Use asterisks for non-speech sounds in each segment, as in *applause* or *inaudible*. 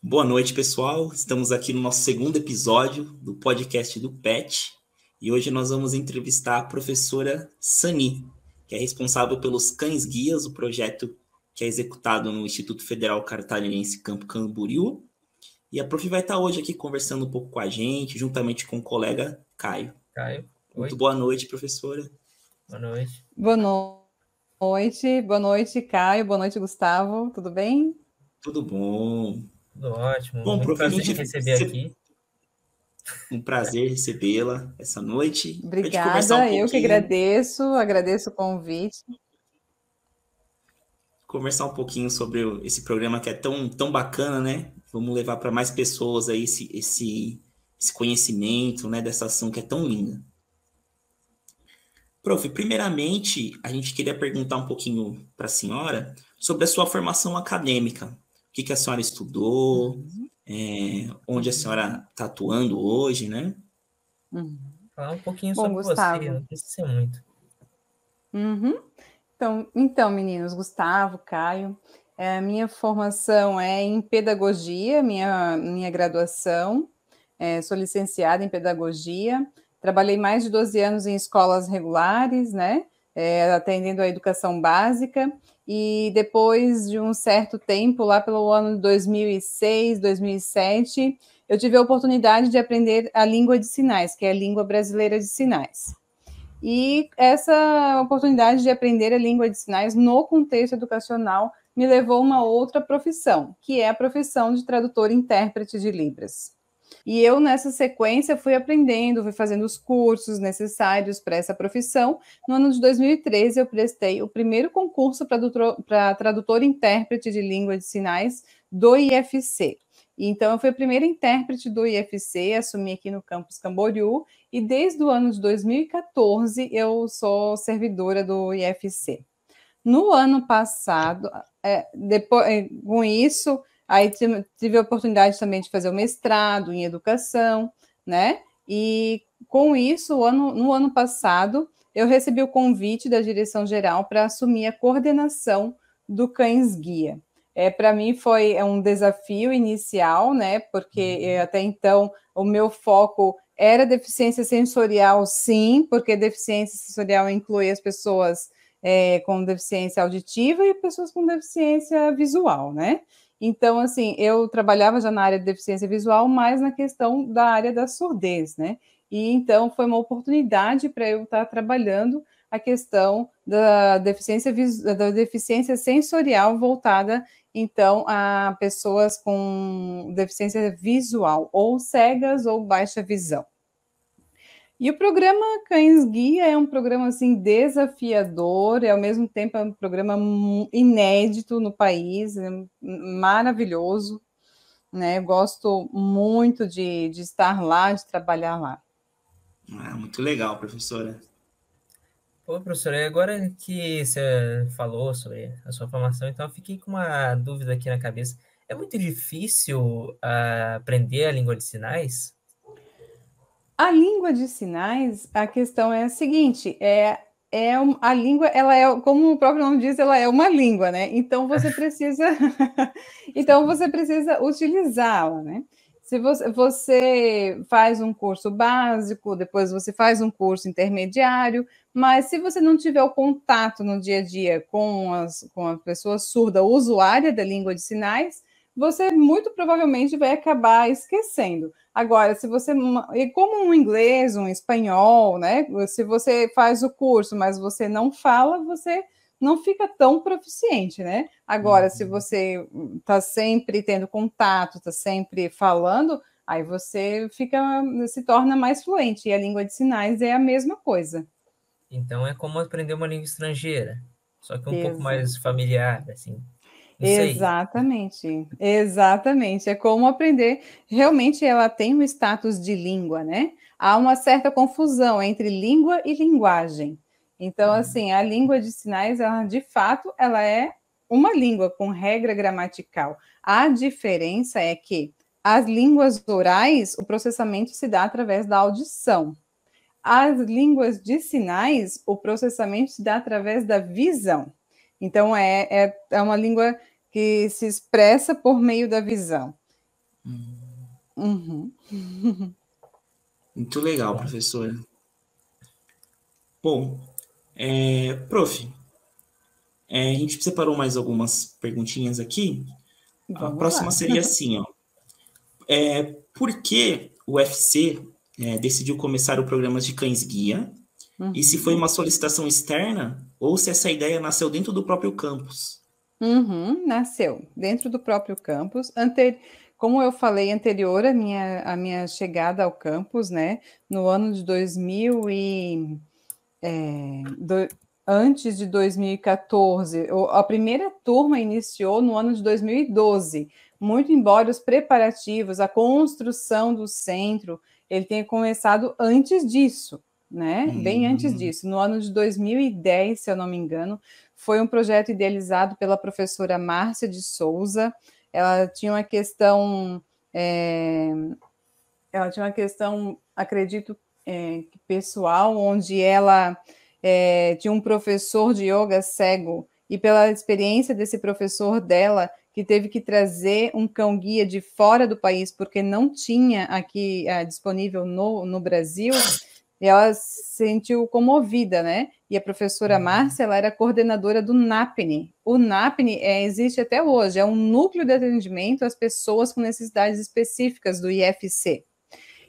Boa noite, pessoal. Estamos aqui no nosso segundo episódio do podcast do PET e hoje nós vamos entrevistar a professora Sani, que é responsável pelos cães guias, o projeto que é executado no Instituto Federal Catarinense Campo Camboriú. E a prof vai estar hoje aqui conversando um pouco com a gente, juntamente com o colega Caio. Caio. Muito boa noite, professora. Boa noite. Boa noite. Boa noite, Caio. Boa noite, Gustavo. Tudo bem? Tudo bom. Tudo ótimo. Bom, Muito prof, prazer gente- receber aqui. Um prazer recebê-la essa noite. Obrigada. um Eu que agradeço, agradeço o convite. conversar um pouquinho sobre esse programa que é tão, tão bacana, né? Vamos levar para mais pessoas aí esse, esse, esse conhecimento, né, dessa ação que é tão linda. Prof, primeiramente, a gente queria perguntar um pouquinho para a senhora sobre a sua formação acadêmica. O que, que a senhora estudou, é, onde a senhora está atuando hoje, né? Uhum. Falar um pouquinho Bom, sobre Gustavo. você, não precisa ser muito. Uhum. Então, então, meninos, Gustavo, Caio, é, minha formação é em pedagogia, minha, minha graduação, é, sou licenciada em pedagogia, trabalhei mais de 12 anos em escolas regulares, né, é, atendendo a educação básica, e depois de um certo tempo, lá pelo ano de 2006, 2007, eu tive a oportunidade de aprender a língua de sinais, que é a língua brasileira de sinais. E essa oportunidade de aprender a língua de sinais no contexto educacional me levou a uma outra profissão, que é a profissão de tradutor e intérprete de Libras. E eu, nessa sequência, fui aprendendo, fui fazendo os cursos necessários para essa profissão. No ano de 2013, eu prestei o primeiro concurso para tradutor, e intérprete de língua de sinais do IFC. Então, eu fui a primeira intérprete do IFC, assumi aqui no campus Camboriú, e desde o ano de 2014 eu sou servidora do IFC. No ano passado, é, depois, é, com isso, aí tive, a oportunidade também de fazer o mestrado em educação, né? E com isso, no ano passado, eu recebi o convite da direção geral para assumir a coordenação do Cães Guia. É, para mim foi é um desafio inicial, né? Porque é, até então o meu foco era deficiência sensorial, sim, porque deficiência sensorial inclui as pessoas é, com deficiência auditiva e pessoas com deficiência visual, né? Então, assim, eu trabalhava já na área de deficiência visual, mas na questão da área da surdez, né? E então foi uma oportunidade para eu estar trabalhando a questão da deficiência, da deficiência sensorial voltada, então, a pessoas com deficiência visual, ou cegas ou baixa visão. E o programa Cães Guia é um programa assim desafiador, e ao mesmo tempo é um programa inédito no país, é maravilhoso, né? Eu gosto muito de, de estar lá, de trabalhar lá. Ah, muito legal, professora. Pô, professora, agora que você falou sobre a sua formação, então eu fiquei com uma dúvida aqui na cabeça. É muito difícil uh, aprender a língua de sinais? A língua de sinais, a questão é a seguinte: é, é a língua, ela é, como o próprio nome diz, ela é uma língua, né? Então você precisa, *laughs* então você precisa utilizá-la, né? Se você, você faz um curso básico, depois você faz um curso intermediário, mas se você não tiver o contato no dia a dia com, as, com a pessoa surda, usuária da língua de sinais, você muito provavelmente vai acabar esquecendo. Agora, se você. E como um inglês, um espanhol, né? Se você faz o curso, mas você não fala, você não fica tão proficiente, né? Agora, uhum. se você está sempre tendo contato, está sempre falando, aí você fica, se torna mais fluente. E a língua de sinais é a mesma coisa. Então é como aprender uma língua estrangeira, só que um Exato. pouco mais familiar, assim. Exatamente, exatamente. É como aprender. Realmente ela tem um status de língua, né? Há uma certa confusão entre língua e linguagem. Então, assim, a língua de sinais, ela, de fato, ela é uma língua com regra gramatical. A diferença é que as línguas orais, o processamento se dá através da audição. As línguas de sinais, o processamento se dá através da visão. Então, é, é, é uma língua que se expressa por meio da visão. Uhum. Muito legal, professora. Bom, é, prof, é, a gente separou mais algumas perguntinhas aqui. Vamos a próxima lá. seria *laughs* assim, ó. É, por que o UFC é, decidiu começar o programa de cães guia? Uhum. E se foi uma solicitação externa ou se essa ideia nasceu dentro do próprio campus? Uhum, nasceu dentro do próprio campus. Como eu falei anterior, a minha, a minha chegada ao campus, né, no ano de 2000 e é, do, antes de 2014, a primeira turma iniciou no ano de 2012, muito embora os preparativos, a construção do centro, ele tenha começado antes disso, né? Uhum. Bem antes disso, no ano de 2010, se eu não me engano, foi um projeto idealizado pela professora Márcia de Souza. Ela tinha uma questão, é, ela tinha uma questão, acredito, é, pessoal, onde ela é, tinha um professor de yoga cego, e pela experiência desse professor dela, que teve que trazer um cão guia de fora do país, porque não tinha aqui é, disponível no, no Brasil, ela se sentiu comovida, né? E a professora uhum. Márcia, ela era coordenadora do NAPNE. O NAPNE é, existe até hoje, é um núcleo de atendimento às pessoas com necessidades específicas do IFC.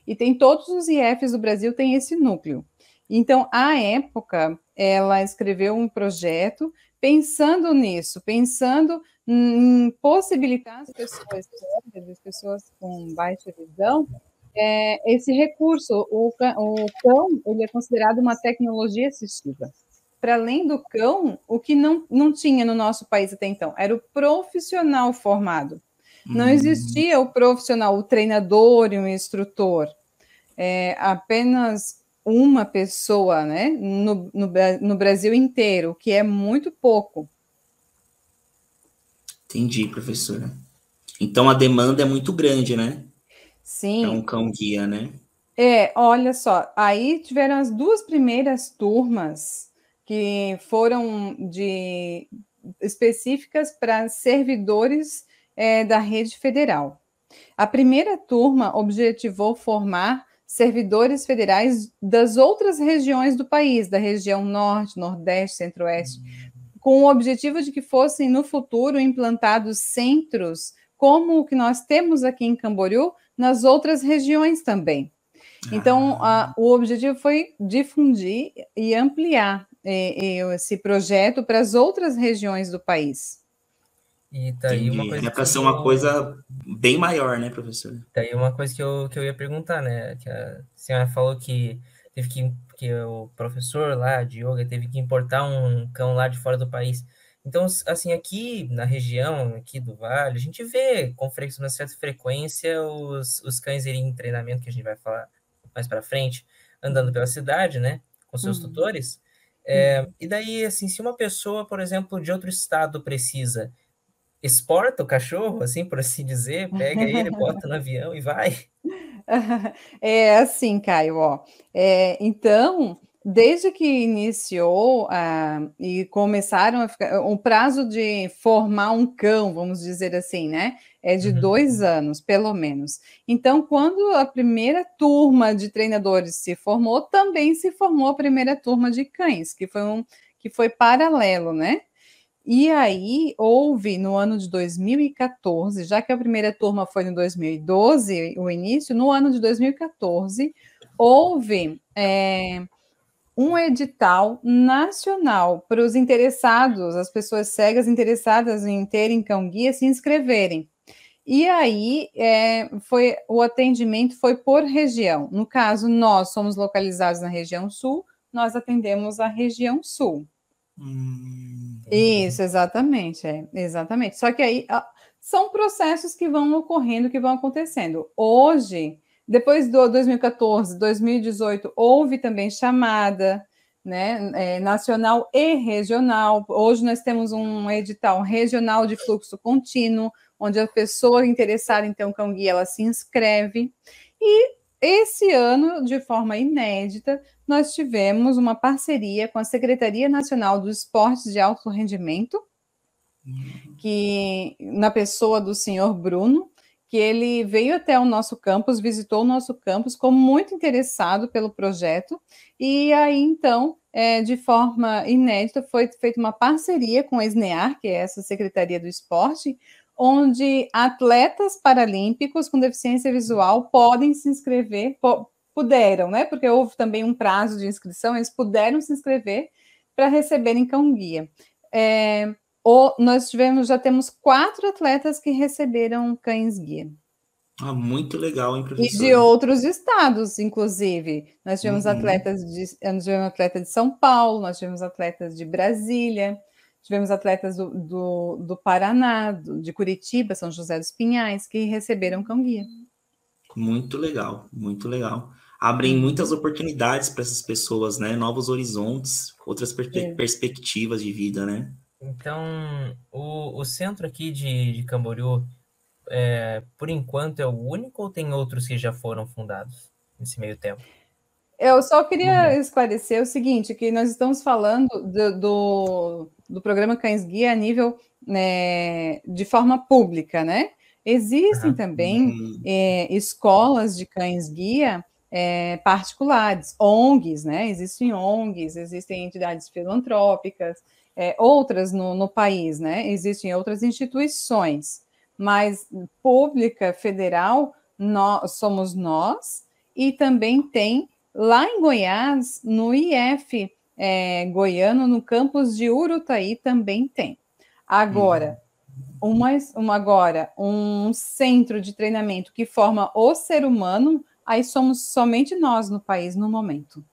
E tem todos os IFs do Brasil tem esse núcleo. Então, à época, ela escreveu um projeto pensando nisso, pensando em possibilitar as pessoas as pessoas com baixa visão, é, esse recurso, o, o cão, ele é considerado uma tecnologia assistiva. Para além do cão, o que não, não tinha no nosso país até então era o profissional formado. Não hum. existia o profissional, o treinador e o instrutor é, apenas uma pessoa né, no, no, no Brasil inteiro, que é muito pouco. Entendi, professora. Então a demanda é muito grande, né? Sim. É um cão guia, né? É, olha só, aí tiveram as duas primeiras turmas que foram de específicas para servidores é, da rede federal. A primeira turma objetivou formar servidores federais das outras regiões do país, da região norte, nordeste, centro-oeste, com o objetivo de que fossem no futuro implantados centros como o que nós temos aqui em Camboriú, nas outras regiões também. Então, ah. a, o objetivo foi difundir e ampliar eh, esse projeto para as outras regiões do país. E daí uma coisa. É para ser eu... uma coisa bem maior, né, professor? Daí uma coisa que eu, que eu ia perguntar, né? Que a senhora falou que teve que, que o professor lá de yoga teve que importar um cão lá de fora do país. Então, assim, aqui na região, aqui do Vale, a gente vê com uma certa frequência os, os cães irem em treinamento, que a gente vai falar mais para frente, andando pela cidade, né, com seus uhum. tutores. É, uhum. E daí, assim, se uma pessoa, por exemplo, de outro estado precisa, exporta o cachorro, assim por assim dizer, pega ele, bota no avião e vai. *laughs* É assim, Caio, ó. É, então, desde que iniciou uh, e começaram a ficar, o prazo de formar um cão, vamos dizer assim, né? É de uhum. dois anos, pelo menos. Então, quando a primeira turma de treinadores se formou, também se formou a primeira turma de cães, que foi um que foi paralelo, né? E aí houve no ano de 2014, já que a primeira turma foi em 2012, o início, no ano de 2014, houve é, um edital nacional para os interessados, as pessoas cegas interessadas em terem cão guia se inscreverem. E aí é, foi o atendimento foi por região. No caso, nós somos localizados na região sul, nós atendemos a região sul. Hum, Isso, exatamente, é, exatamente. Só que aí são processos que vão ocorrendo, que vão acontecendo. Hoje, depois do 2014, 2018, houve também chamada, né, é, nacional e regional. Hoje nós temos um edital regional de fluxo contínuo, onde a pessoa interessada em ter um cão guia, ela se inscreve. E esse ano, de forma inédita, nós tivemos uma parceria com a Secretaria Nacional dos Esportes de Alto Rendimento, que na pessoa do senhor Bruno, que ele veio até o nosso campus, visitou o nosso campus, ficou muito interessado pelo projeto, e aí então, é, de forma inédita, foi feita uma parceria com a SNEAR, que é essa Secretaria do Esporte, onde atletas paralímpicos com deficiência visual podem se inscrever, puderam, né? Porque houve também um prazo de inscrição, eles puderam se inscrever para receberem cão guia. É, ou nós tivemos, já temos quatro atletas que receberam cães guia. Ah, muito legal, hein, professor? E de outros estados, inclusive. Nós tivemos uhum. atletas de, nós tivemos atleta de São Paulo, nós tivemos atletas de Brasília, tivemos atletas do, do, do Paraná, do, de Curitiba, São José dos Pinhais, que receberam cão guia. Muito legal, muito legal. Abrem muitas oportunidades para essas pessoas, né? Novos horizontes, outras perspe é. perspectivas de vida, né? Então, o, o centro aqui de, de Camboriú, é, por enquanto, é o único ou tem outros que já foram fundados nesse meio tempo? Eu só queria uhum. esclarecer o seguinte, que nós estamos falando do, do, do programa Cães Guia a nível né, de forma pública, né? Existem uhum. também é, escolas de cães guia é, particulares, ONGs, né? Existem ONGs, existem entidades filantrópicas, é, outras no, no país, né? Existem outras instituições, mas pública, federal, nós, somos nós, e também tem lá em Goiás, no IF é, goiano, no campus de Urutaí, também tem. Agora, hum. uma, uma, agora, um centro de treinamento que forma o ser humano, aí somos somente nós no país no momento.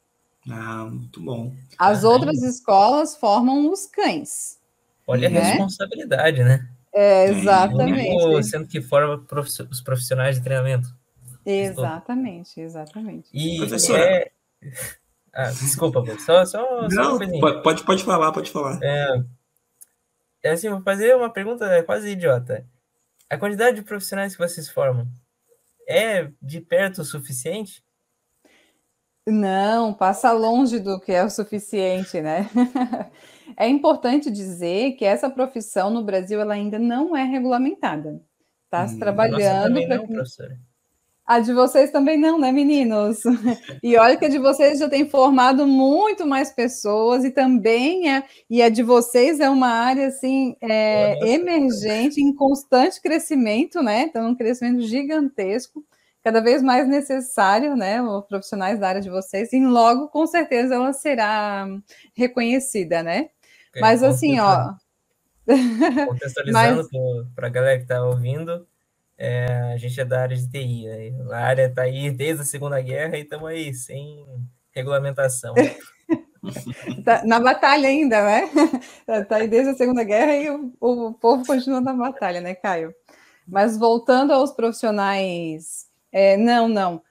Ah, muito bom. As ah, outras escolas formam os cães. Olha né? a responsabilidade, né? É, exatamente. sendo que forma os profissionais de treinamento. Exatamente, exatamente. E Professora. É... *laughs* Ah, desculpa, só, só, Não, só pode, pode falar, pode falar. É, é assim, vou fazer uma pergunta quase idiota. A quantidade de profissionais que vocês formam é de perto o suficiente? Não, passa longe do que é o suficiente, né? *laughs* é importante dizer que essa profissão no Brasil ela ainda não é regulamentada. Está se hum, trabalhando para que... professora. A de vocês também não, né, meninos? *laughs* E olha que a de vocês já tem formado muito mais pessoas e também é, e a de vocês é uma área assim é, emergente, em constante crescimento, né? Então, um crescimento gigantesco cada vez mais necessário, né, os profissionais da área de vocês, e logo, com certeza, ela será reconhecida, né? Okay, Mas assim, ó... *laughs* Contextualizando Mas... para a galera que está ouvindo, é, a gente é da área de TI, né? a área está aí desde a Segunda Guerra e estamos aí sem regulamentação. *laughs* tá na batalha ainda, né? Está aí desde a Segunda Guerra e o, o povo continua na batalha, né, Caio? Mas voltando aos profissionais é, não, não.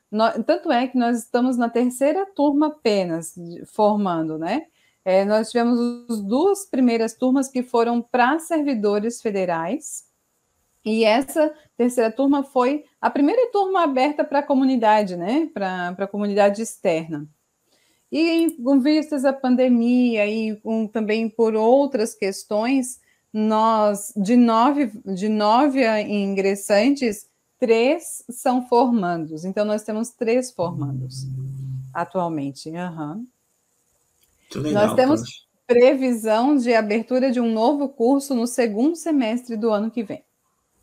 tanto é que nós estamos na terceira turma apenas formando, né? É, nós tivemos as duas primeiras turmas que foram para servidores federais, e essa terceira turma foi a primeira turma aberta para a comunidade, né? Para a comunidade externa. E com vistas à pandemia e também por outras questões, nós, de nove, de nove ingressantes, três são formandos. Então, nós temos três formandos atualmente. Uhum. Legal, nós temos previsão de abertura de um novo curso no segundo semestre do ano que vem.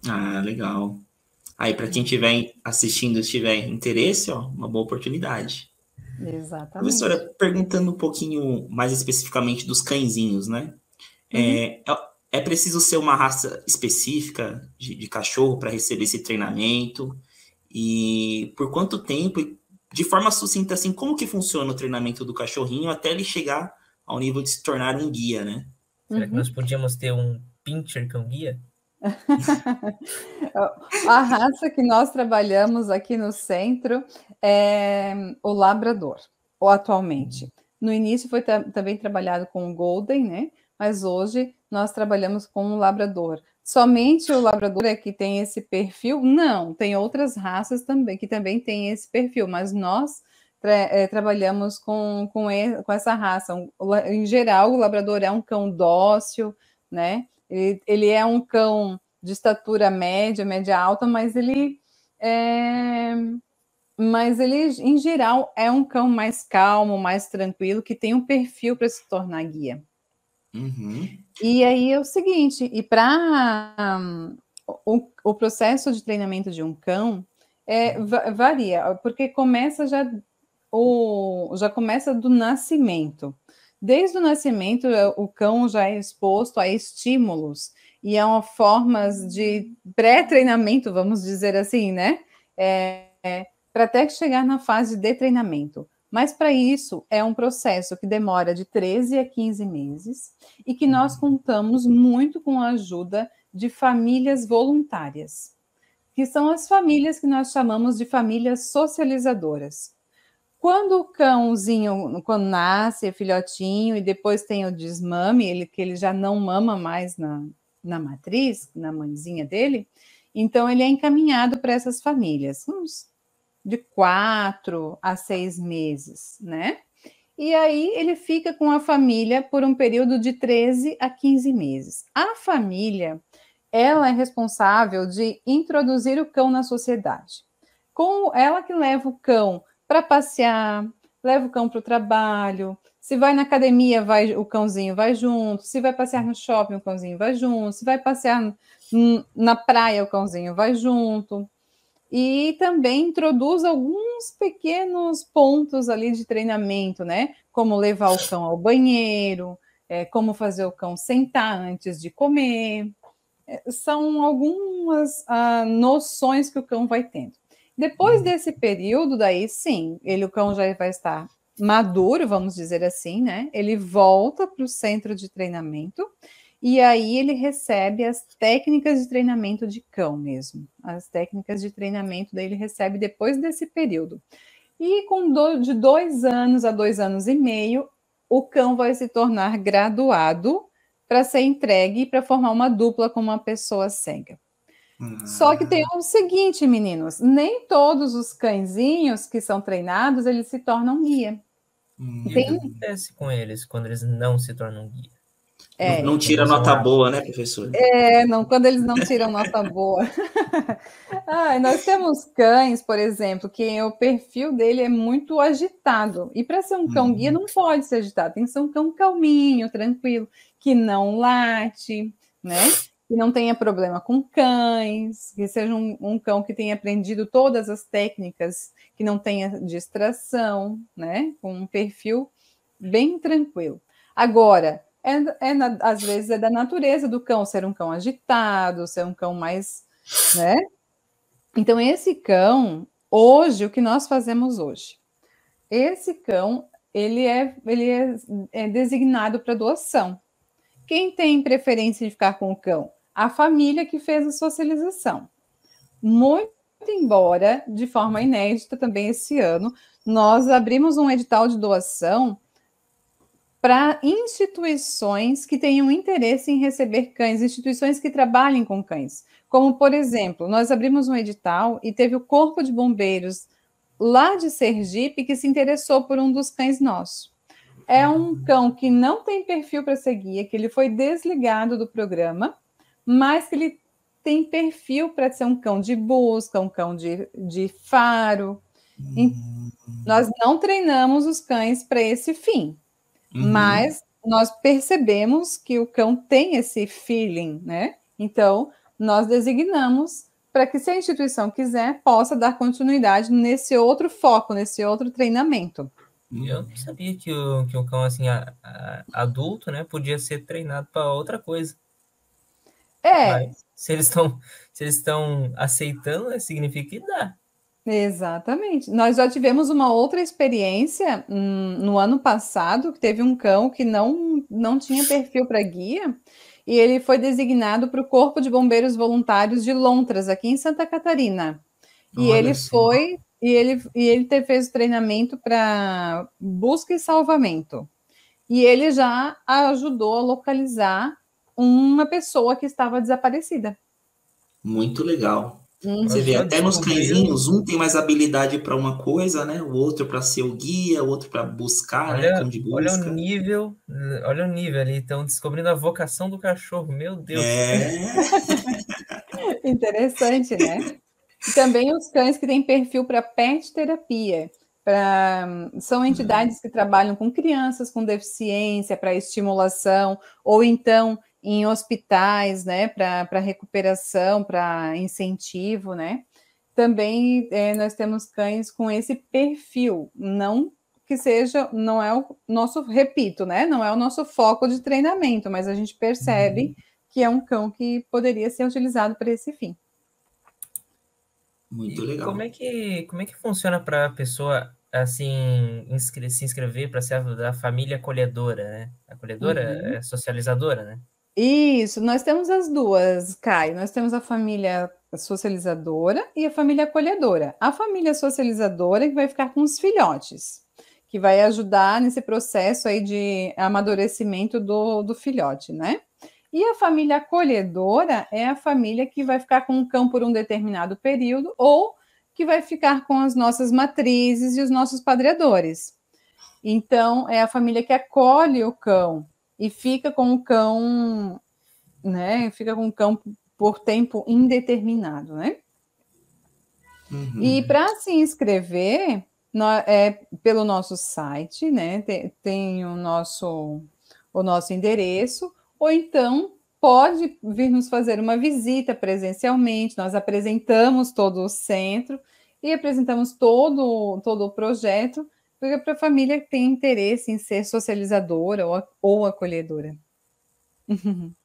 Ah, legal. Aí, para quem estiver assistindo e tiver interesse, ó, uma boa oportunidade. Exatamente. Professora, perguntando um pouquinho mais especificamente dos cãezinhos, né? Uhum. É, é é preciso ser uma raça específica de, de cachorro para receber esse treinamento? E por quanto tempo? De forma sucinta, assim, como que funciona o treinamento do cachorrinho até ele chegar ao nível de se tornar um guia, né? Será que nós podíamos ter um pincher com guia? *laughs* a raça que nós trabalhamos aqui no centro é o labrador, ou atualmente. No início foi também trabalhado com o golden, né? Mas hoje nós trabalhamos com um labrador. Somente o labrador é que tem esse perfil? Não, tem outras raças também que também têm esse perfil, mas nós tra é, trabalhamos com, com, e, com, essa raça. em geral, o labrador é um cão dócil, né? Ele, ele é um cão de estatura média, média alta, mas ele é, mas ele, em geral, é um cão mais calmo, mais tranquilo, que tem um perfil para se tornar guia. Uhum. E aí é o seguinte, e para um, o, o, processo de treinamento de um cão é, varia, porque começa já o, já começa do nascimento. Desde o nascimento, é, o cão já é exposto a estímulos e a formas de pré-treinamento, vamos dizer assim, né? É, é, para até chegar na fase de treinamento. Mas para isso é um processo que demora de 13 a 15 meses e que nós contamos muito com a ajuda de famílias voluntárias, que são as famílias que nós chamamos de famílias socializadoras. Quando o cãozinho, quando nasce, é filhotinho, e depois tem o desmame, ele, que ele já não mama mais na, na matriz, na mãezinha dele, então ele é encaminhado para essas famílias, uns de quatro a seis meses, né? E aí ele fica com a família por um período de 13 a 15 meses. A família, ela é responsável de introduzir o cão na sociedade. Com ela que leva o cão para passear, leva o cão para o trabalho. Se vai na academia, vai o cãozinho vai junto. Se vai passear no shopping, o cãozinho vai junto. Se vai passear na praia, o cãozinho vai junto e também introduz alguns pequenos pontos ali de treinamento, né? Como levar o cão ao banheiro, é, como fazer o cão sentar antes de comer. É, são algumas ah, noções que o cão vai tendo. Depois uhum. desse período, daí sim, ele, o cão já vai estar maduro, vamos dizer assim, né? Ele volta para o centro de treinamento e aí ele recebe as técnicas de treinamento de cão mesmo. As técnicas de treinamento daí ele recebe depois desse período. E com do, de dois anos a dois anos e meio, o cão vai se tornar graduado para ser entregue para formar uma dupla com uma pessoa cega. Só que tem o seguinte, meninos, nem todos os cãezinhos que são treinados, eles se tornam guia. Hum. Tem... O que acontece com eles quando eles não se tornam guia? É, não, não tira nota boa, né, professor? É, não, quando eles não tiram nota boa. *laughs* ah, nós temos cães, por exemplo, que o perfil dele é muito agitado. E para ser um cão uhum. guia, não pode ser agitado, tem que ser um cão calminho, tranquilo, que não late, né? Que não tenha problema com cães, que seja um, um cão que tenha aprendido todas as técnicas, que não tenha distração, né? Com um perfil bem tranquilo. Agora, é, é na, às vezes é da natureza do cão ser um cão agitado, ser um cão mais, né? Então esse cão, hoje o que nós fazemos hoje? Esse cão, ele é ele é, é designado para doação. Quem tem preferência de ficar com o cão? A família que fez a socialização. Muito embora, de forma inédita também esse ano, nós abrimos um edital de doação para instituições que tenham interesse em receber cães, instituições que trabalhem com cães. Como, por exemplo, nós abrimos um edital e teve o Corpo de Bombeiros lá de Sergipe que se interessou por um dos cães nossos. É um cão que não tem perfil para seguir, que ele foi desligado do programa, mas que ele tem perfil para ser um cão de busca, um cão de, de faro. Hum. Nós não treinamos os cães para esse fim. Uhum. Mas nós percebemos que o cão tem esse feeling, né? Então, nós designamos para que, se a instituição quiser, possa dar continuidade nesse outro foco, nesse outro treinamento. Eu não sabia que o, que o cão assim, a, a, adulto né, podia ser treinado para outra coisa. É. Mas, se eles estão se eles estão aceitando, né, significa que dá. Exatamente. Nós já tivemos uma outra experiência hum, no ano passado, que teve um cão que não, não tinha perfil para guia, e ele foi designado para o Corpo de Bombeiros Voluntários de Lontras, aqui em Santa Catarina. E Olha ele foi, e ele, e ele fez o treinamento para busca e salvamento. E ele já ajudou a localizar uma pessoa que estava desaparecida. Muito legal. Uhum. Você vê, até nos cãezinhos, um tem mais habilidade para uma coisa, né? O outro para ser o guia, o outro para buscar, né? olha, né? Busca. Olha o nível, olha o nível ali, estão descobrindo a vocação do cachorro, meu Deus. É. *laughs* Interessante, né? E também os cães que têm perfil para pet terapia. Pra, são entidades que trabalham com crianças com deficiência para estimulação, ou então em hospitais, né, para recuperação, para incentivo, né? Também é, nós temos cães com esse perfil, não que seja, não é o nosso, repito, né? Não é o nosso foco de treinamento, mas a gente percebe uhum. que é um cão que poderia ser utilizado para esse fim. Muito legal. Como é que, como é que funciona para a pessoa assim inscre se inscrever para ser da família acolhedora, né? Acolhedora uhum. é socializadora, né? Isso, nós temos as duas, Caio. Nós temos a família socializadora e a família acolhedora. A família socializadora que vai ficar com os filhotes, que vai ajudar nesse processo aí de amadurecimento do, do filhote, né? E a família acolhedora é a família que vai ficar com o cão por um determinado período ou que vai ficar com as nossas matrizes e os nossos padreadores. Então, é a família que acolhe o cão e fica com o cão, né? Fica com o cão por tempo indeterminado, né? Uhum. E para se inscrever, é pelo nosso site, né? Tem, tem o nosso o nosso endereço ou então pode vir nos fazer uma visita presencialmente. Nós apresentamos todo o centro e apresentamos todo, todo o projeto para a família que tem interesse em ser socializadora ou, ou acolhedora. *laughs*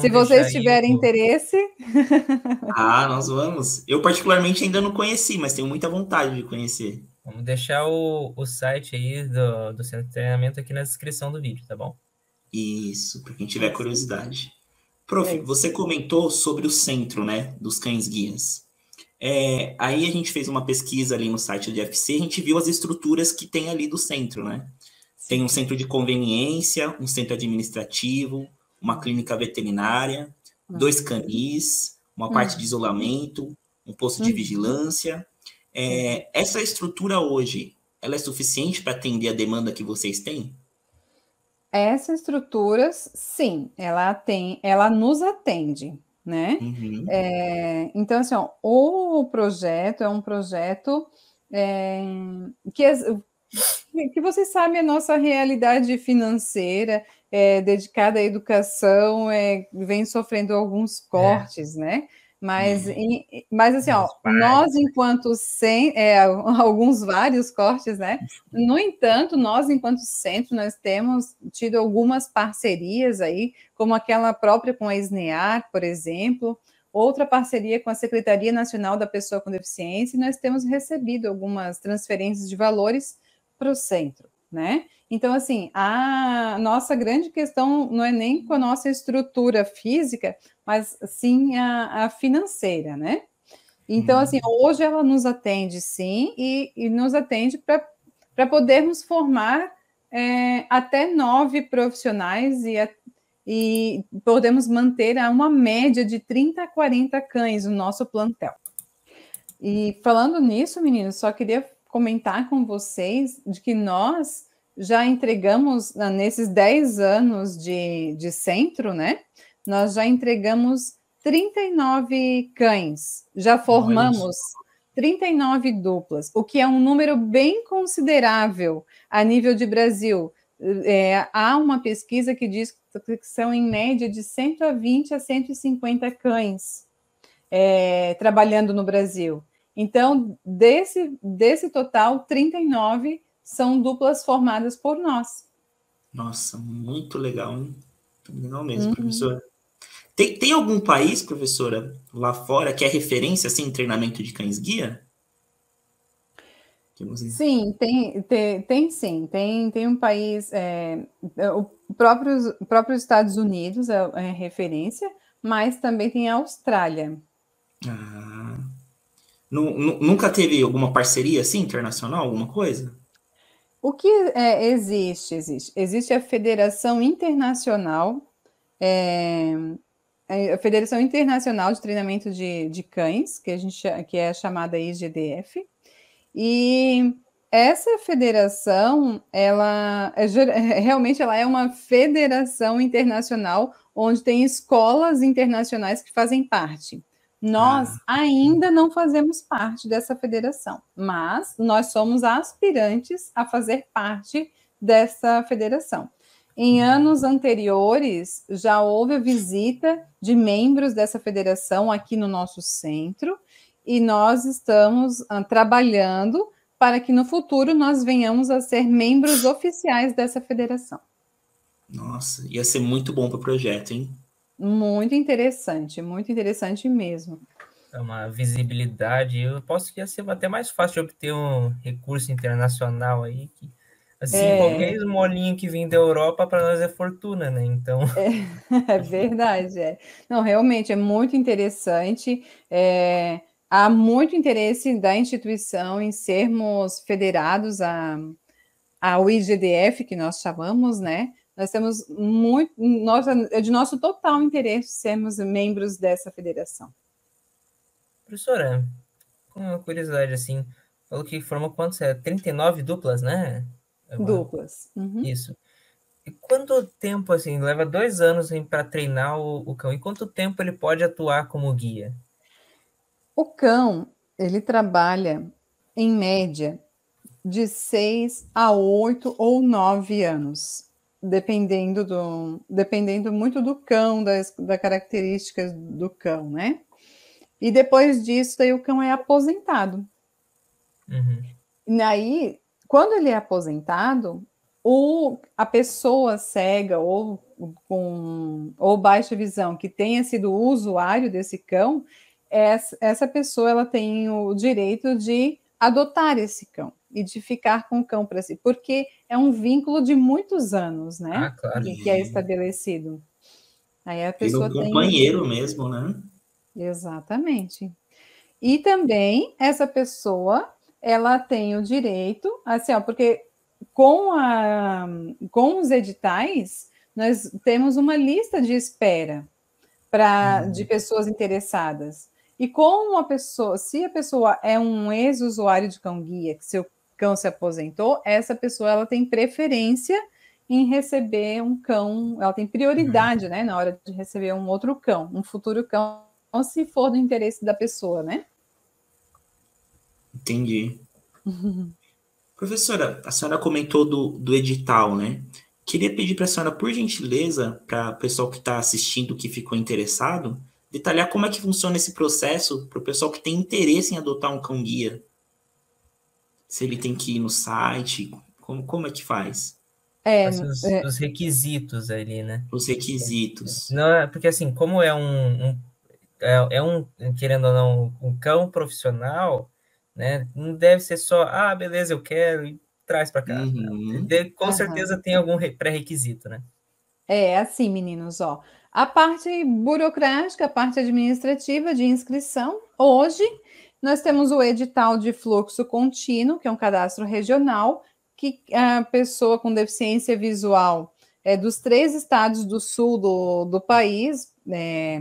Se vocês tiverem o... interesse. *laughs* Ah, nós vamos. Eu, particularmente, ainda não conheci, mas tenho muita vontade de conhecer. Vamos deixar o, o site aí do, do centro de treinamento aqui na descrição do vídeo, tá bom? Isso, para quem tiver curiosidade. Prof, é você comentou sobre o centro, né, dos cães guias. É, aí a gente fez uma pesquisa ali no site do IFC, a gente viu as estruturas que tem ali do centro, né? Tem um centro de conveniência, um centro administrativo, uma clínica veterinária, uhum. dois canis, uma parte uhum. de isolamento, um posto de uhum. vigilância. É, essa estrutura hoje, ela é suficiente para atender a demanda que vocês têm? Essas estruturas, sim, ela tem, ela nos atende, né? Uhum. É, então, assim, ó, o projeto é um projeto é, que, que vocês sabem a nossa realidade financeira é, dedicada à educação é, vem sofrendo alguns é. cortes, né? Mas, uhum. mas assim, ó, nós, enquanto sem, é, *laughs* alguns vários cortes, né? No entanto, nós, enquanto centro, nós temos tido algumas parcerias aí, como aquela própria com a SNEAR, por exemplo, outra parceria com a Secretaria Nacional da Pessoa com Deficiência, e nós temos recebido algumas transferências de valores para o centro, né? Então, assim, a nossa grande questão não é nem com a nossa estrutura física, mas sim a, a financeira, né? Então, assim, uhum. hoje ela nos atende sim, e, e nos atende para podermos formar é, até nove profissionais e, e podemos manter uma média de 30 a 40 cães no nosso plantel. E falando nisso, meninos, só queria comentar com vocês de que nós já entregamos, nesses 10 anos de, de centro, né? Nós já entregamos 39 cães, já formamos 39 duplas, o que é um número bem considerável a nível de Brasil. É, há uma pesquisa que diz que são em média de 120 a 150 cães é, trabalhando no Brasil. Então, desse, desse total, 39 são duplas formadas por nós. Nossa, muito legal, hein? Legal mesmo, uhum. professora. Tem, tem algum país, professora, lá fora que é referência assim, em treinamento de cães guia? Sim, tem, tem, tem sim. Tem, tem um país, é, o próprio, próprio Estados Unidos é, é referência, mas também tem a Austrália. Ah, nunca teve alguma parceria assim, internacional, alguma coisa? O que é, existe? Existe. Existe a Federação Internacional, é, é, a Federação Internacional de Treinamento de, de Cães, que a gente que é chamada IGDF, e essa federação, ela é, *laughs* realmente ela é uma federação internacional onde tem escolas internacionais que fazem parte. Nós ah. ainda não fazemos parte dessa federação, mas nós somos aspirantes a fazer parte dessa federação. Em uhum. anos anteriores, já houve a visita de membros dessa federação aqui no nosso centro, e nós estamos uh, trabalhando para que no futuro nós venhamos a ser membros oficiais dessa federação. Nossa, ia ser muito bom para o projeto, hein? Muito interessante, muito interessante mesmo. É uma visibilidade. Eu posso que ia ser até mais fácil de obter um recurso internacional aí que Assim, é... qualquer esmolinho que vem da Europa para nós é fortuna, né? Então. É, *laughs* é, verdade, é. Não, realmente é muito interessante. É, há muito interesse da instituição em sermos federados a, ao IGDF, que nós chamamos, né? Nós temos muito, nossa, é de nosso total interesse sermos membros dessa federação. Professora, com uma curiosidade assim, falou que formou quantos? É 39 duplas, né? Duplas. Uhum. Isso. E quanto tempo, assim, leva dois anos para treinar o, o cão? E quanto tempo ele pode atuar como guia? O cão, ele trabalha, em média, de seis a oito ou nove anos dependendo do dependendo muito do cão, das, das características do cão, né? E depois disso, aí o cão é aposentado. Uhum. E aí, quando ele é aposentado, o, a pessoa cega ou com ou baixa visão que tenha sido usuário desse cão, essa, essa pessoa ela tem o direito de adotar esse cão e de ficar com o cão para si, porque é um vínculo de muitos anos, né? Ah, claro. que, é estabelecido. Aí a pessoa tem. companheiro tem... mesmo, né? Exatamente. E também essa pessoa ela tem o direito, assim, ó, porque com, a, com os editais nós temos uma lista de espera para uhum. de pessoas interessadas. E como a pessoa, se a pessoa é um ex-usuário de cão guia, que seu cão se aposentou, essa pessoa ela tem preferência em receber um cão, ela tem prioridade, uhum. né, na hora de receber um outro cão, um futuro cão, se for do interesse da pessoa, né? Entendi. Uhum. *laughs* Professora, a senhora comentou do, do edital, né? Queria pedir para a senhora, por gentileza, para o pessoal que está assistindo, que ficou interessado, detalhar como é que funciona esse processo para o pessoal que tem interesse em adotar um cão guia. Se ele tem que ir no site, como, como é que faz? É, os, é... os requisitos ali, né? Os requisitos. Não, é, porque assim, como é um, um é, é, um, querendo ou não, um cão profissional, né? Não deve ser só, ah, beleza, eu quero e traz para cá. Uhum. com uhum. certeza tem algum pré-requisito, né? É assim, meninos, ó. A parte burocrática, a parte administrativa de inscrição, hoje nós temos o edital de fluxo contínuo, que é um cadastro regional, que a pessoa com deficiência visual é, dos três estados do sul do, do país, é,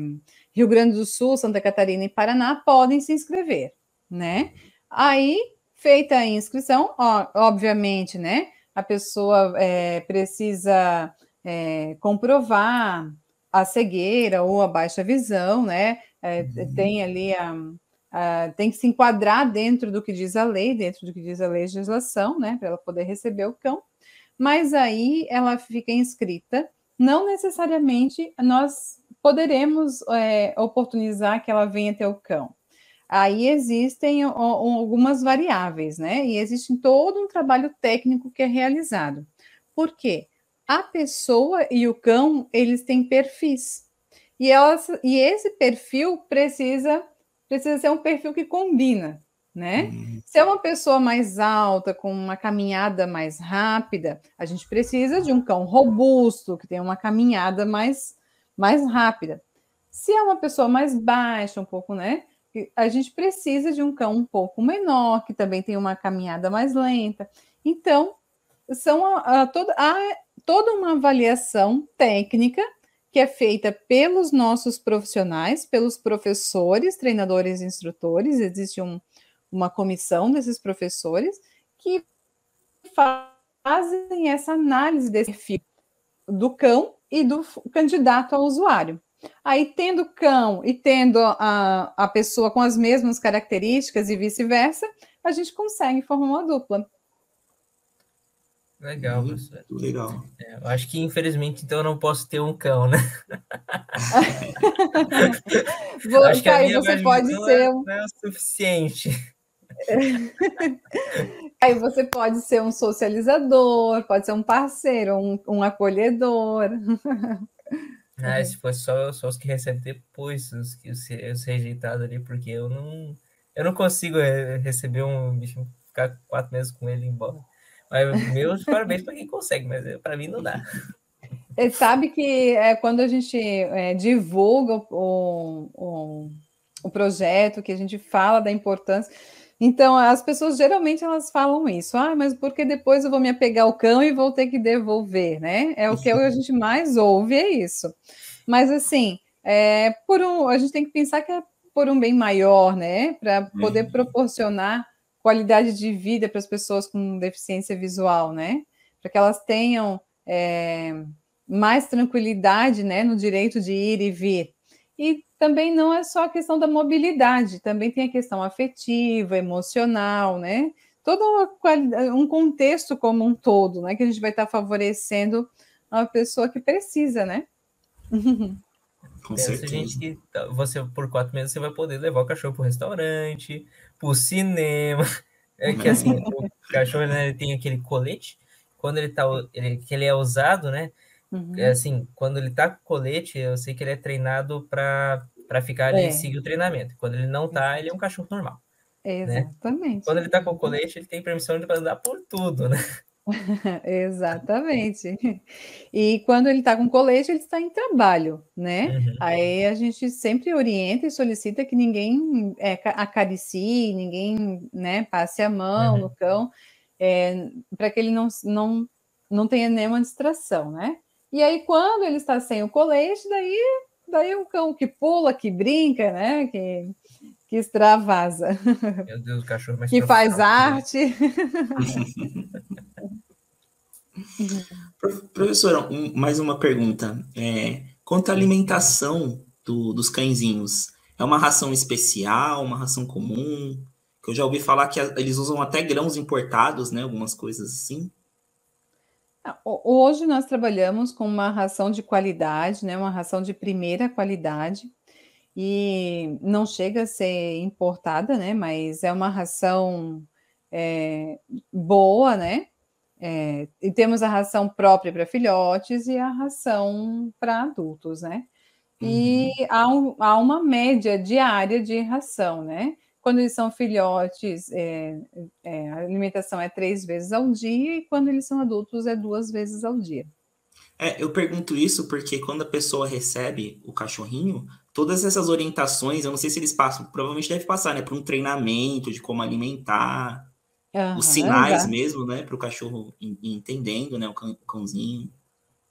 Rio Grande do Sul, Santa Catarina e Paraná, podem se inscrever, né? Aí, feita a inscrição, ó, obviamente, né? A pessoa é, precisa é, comprovar a cegueira ou a baixa visão, né? É, uhum. Tem ali a, a, tem que se enquadrar dentro do que diz a lei, dentro do que diz a legislação, né? Para ela poder receber o cão. Mas aí ela fica inscrita. Não necessariamente nós poderemos é, oportunizar que ela venha ter o cão. Aí existem algumas variáveis, né? E existe todo um trabalho técnico que é realizado. Por quê? a pessoa e o cão, eles têm perfis. E, elas, e esse perfil precisa, precisa ser um perfil que combina, né? Uhum. Se é uma pessoa mais alta, com uma caminhada mais rápida, a gente precisa de um cão robusto, que tem uma caminhada mais, mais rápida. Se é uma pessoa mais baixa, um pouco, né? A gente precisa de um cão um pouco menor, que também tem uma caminhada mais lenta. Então, são a, a, toda, a toda uma avaliação técnica que é feita pelos nossos profissionais, pelos professores, treinadores e instrutores, existe um, uma comissão desses professores que fazem essa análise desse perfil do cão e do candidato ao usuário. Aí, tendo cão e tendo a, a pessoa com as mesmas características e vice-versa, a gente consegue formar uma dupla. Legal, professor. Legal. É, eu acho que, infelizmente, então eu não posso ter um cão, né? *laughs* Vou, acho que aí você pode ser um... não é o suficiente. *laughs* aí você pode ser um socializador, pode ser um parceiro, um, um acolhedor. *laughs* Ah, se fosse só, só os que recebem depois, os, os, os rejeitados ali, porque eu não, eu não consigo eh, receber um bicho, ficar quatro meses com ele e ir embora. Mas meus parabéns para quem consegue, mas para mim não dá. Você sabe que é, quando a gente é, divulga o, o, o projeto, que a gente fala da importância, então, as pessoas geralmente elas falam isso, ah, mas porque depois eu vou me apegar ao cão e vou ter que devolver, né? É o que a gente mais ouve, é isso. Mas assim, é, por um, a gente tem que pensar que é por um bem maior, né? Para poder uhum. proporcionar qualidade de vida para as pessoas com deficiência visual, né? Para que elas tenham é, mais tranquilidade, né, no direito de ir e vir. E também não é só a questão da mobilidade, também tem a questão afetiva, emocional, né? Todo um contexto como um todo, né? Que a gente vai estar favorecendo a pessoa que precisa, né? *laughs* Com certeza. gente que tá, você, por quatro meses, você vai poder levar o cachorro para o restaurante, para o cinema. *laughs* É que assim, o cachorro né, ele tem aquele colete, quando ele tá, ele, que ele é usado, né? Uhum. É assim, quando ele tá com colete, eu sei que ele é treinado para ficar ali é. e seguir o treinamento. Quando ele não tá, ele é um cachorro normal. Né? Exatamente. Né? Quando ele tá com colete, ele tem permissão de andar por tudo, né? Exatamente. E quando ele está com colete, ele está em trabalho, né? Uhum. Aí a gente sempre orienta e solicita que ninguém é, acaricie, ninguém né, passe a mão uhum. no cão, é, para que ele não, não, não tenha nenhuma distração, né? E aí, quando ele está sem o colete, daí, daí o cão que pula, que brinca, né? Que, que extravasa. *laughs* Meu Deus, o cachorro mais Que faz arte. Professora, um, mais uma pergunta. É, quanto à alimentação do, dos cãezinhos, é uma ração especial, uma ração comum? Que eu já ouvi falar que eles usam até grãos importados, né? Algumas coisas assim. Ah, hoje nós trabalhamos com uma ração de qualidade, né? Uma ração de primeira qualidade e não chega a ser importada, né? Mas é uma ração é, boa, né? É, e temos a ração própria para filhotes e a ração para adultos, né? E uhum. há, um, há, uma média diária de ração, né? Quando eles são filhotes, é, é, a alimentação é três vezes ao dia, e quando eles são adultos, é duas vezes ao dia. É, eu pergunto isso porque quando a pessoa recebe o cachorrinho, todas essas orientações, eu não sei se eles passam, provavelmente deve passar, né, por um treinamento de como alimentar, uhum, os sinais exato. mesmo, né, para o cachorro entendendo, né, o, cão, o cãozinho.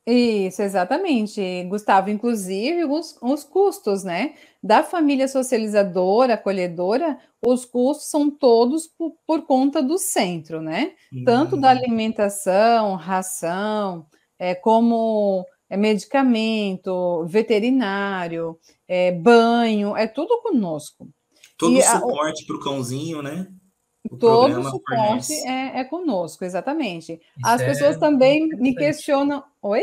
Isso, exatamente, Gustavo. Inclusive, os, os custos, né? Da família socializadora, acolhedora, os custos são todos por, por conta do centro, né? Uhum. Tanto da hum. alimentação, ração, é, como é, medicamento, veterinário, é, banho, é tudo conosco. Todo o suporte para o cãozinho, né? O todo o suporte é, é, conosco, exatamente. Isso As pessoas é também me questionam. Oi?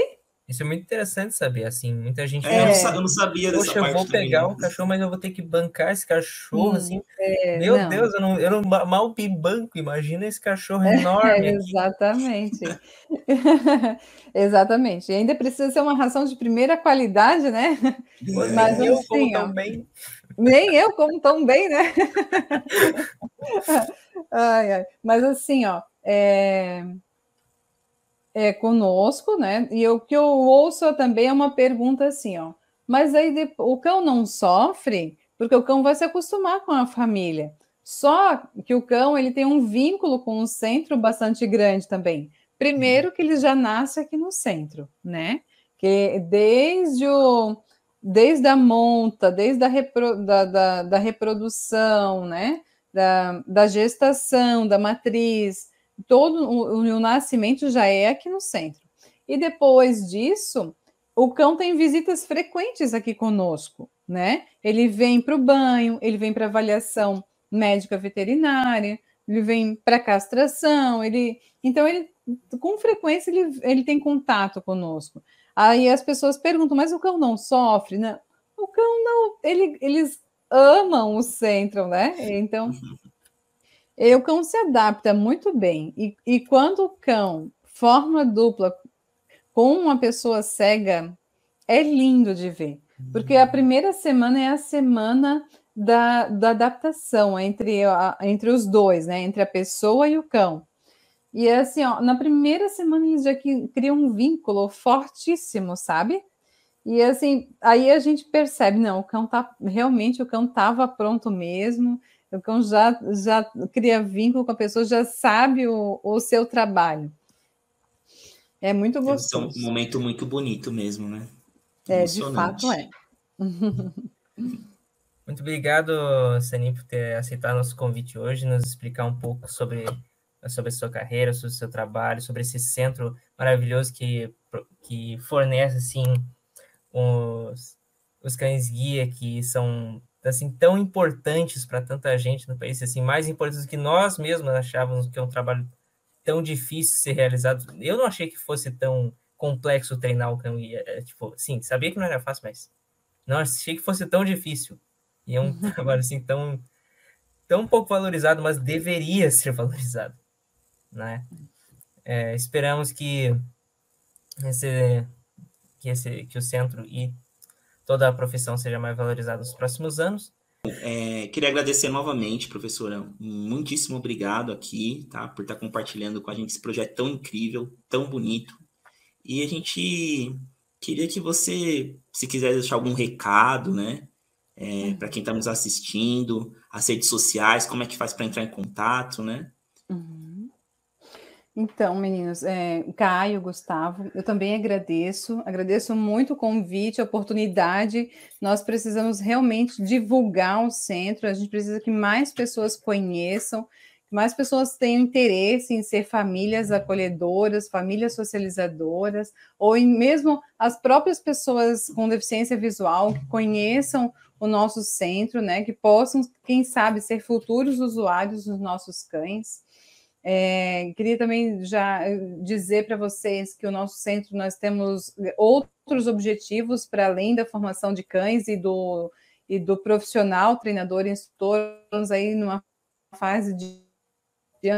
Isso é muito interessante saber, assim, muita gente... É, eu não sabia dessa Poxa, eu vou pegar um cachorro, mas eu vou ter que bancar esse cachorro, hum, assim... É, Meu não. Deus, eu não, eu não mal me banco, imagina esse cachorro *laughs* enorme. É, exatamente. *laughs* exatamente. E ainda precisa ser uma ração de primeira qualidade, né? Mas eu assim, como tão bem. Nem eu como tão bem, né? *laughs* ai, ai. Mas assim, ó... É é, conosco, né? E o que eu ouço também é uma pergunta assim, ó. Mas aí o cão não sofre porque o cão vai se acostumar com a família. Só que o cão ele tem um vínculo com o centro bastante grande também. Primeiro que ele já nasce aqui no centro, né? Que desde o desde a monta, desde a repro, da, da, da reprodução, né? Da, da gestação, da matriz, todo o, o nascimento já é aqui no centro. E depois disso, o cão tem visitas frequentes aqui conosco, né? Ele vem para o banho, ele vem para avaliação médica veterinária, ele vem para castração, ele então ele com frequência ele, ele tem contato conosco. Aí as pessoas perguntam, mas o cão não sofre, né? O cão não, ele, eles amam o centro, né? Então o cão se adapta muito bem. E, e quando o cão forma dupla com uma pessoa cega, é lindo de ver. Porque a primeira semana é a semana da, da adaptação entre, a, entre os dois, né? Entre a pessoa e o cão. E é assim, ó, na primeira semana eles já criam um vínculo fortíssimo, sabe? E assim, aí a gente percebe, não, o cão tá realmente o cão estava pronto mesmo, o cão já, já cria vínculo com a pessoa, já sabe o, o seu trabalho. É muito gostoso. É um momento muito bonito mesmo, né? É, de fato é. *laughs* Muito obrigado, Sani, por ter aceitado nosso convite hoje, nos explicar um pouco sobre, sobre a sua carreira, sobre o seu trabalho, sobre esse centro maravilhoso que, que fornece, assim, os, os cães-guia que são, assim, tão importantes para tanta gente no país, assim, mais importantes do que nós mesmos achávamos que é um trabalho tão difícil ser realizado. Eu não achei que fosse tão complexo treinar o cão guia. É, tipo, sim, sabia que não era fácil, mas não achei que fosse tão difícil. E é um *laughs* trabalho assim tão tão pouco valorizado, mas deveria *laughs* ser valorizado, né? É, esperamos que esse, que esse que o centro e toda a profissão seja mais valorizada nos próximos anos. É, queria agradecer novamente, professora. Muitíssimo obrigado aqui, tá? Por estar compartilhando com a gente esse projeto tão incrível, tão bonito. E a gente queria que você, se quiser deixar algum recado, né? É, para quem está nos assistindo, as redes sociais, como é que faz para entrar em contato, né? Uhum. Então, meninos, é, Caio, Gustavo, eu também agradeço, agradeço muito o convite, a oportunidade. Nós precisamos realmente divulgar o centro, a gente precisa que mais pessoas conheçam, que mais pessoas tenham interesse em ser famílias acolhedoras, famílias socializadoras, ou em mesmo as próprias pessoas com deficiência visual que conheçam o nosso centro, né, que possam, quem sabe, ser futuros usuários dos nossos cães. É, queria também já eh, dizer para vocês que o nosso centro nós temos outros objetivos para além da formação de cães e do, e do profissional, treinador e instrutor, estamos aí numa fase de, de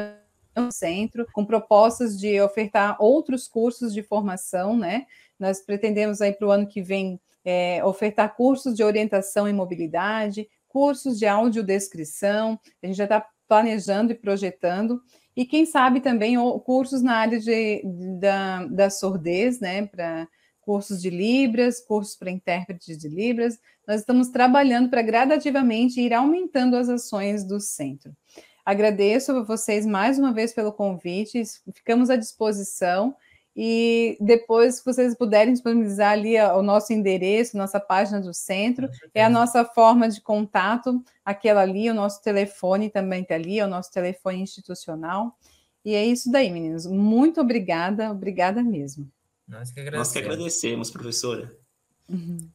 centro, com propostas de ofertar outros cursos de formação, né? Nós pretendemos aí para o ano que vem é, ofertar cursos de orientação em mobilidade, cursos de audiodescrição, a gente já está planejando e projetando, e quem sabe também cursos na área de, da, da surdez, né, para cursos de Libras, cursos para intérpretes de Libras. Nós estamos trabalhando para gradativamente ir aumentando as ações do centro. Agradeço a vocês mais uma vez pelo convite, ficamos à disposição e depois, se vocês puderem disponibilizar ali o nosso endereço, nossa página do centro, é a nossa forma de contato, aquela ali, o nosso telefone também está ali, é o nosso telefone institucional. E é isso daí, meninos. Muito obrigada, obrigada mesmo. Nós que agradecemos, Nós que agradecemos professora. Uhum.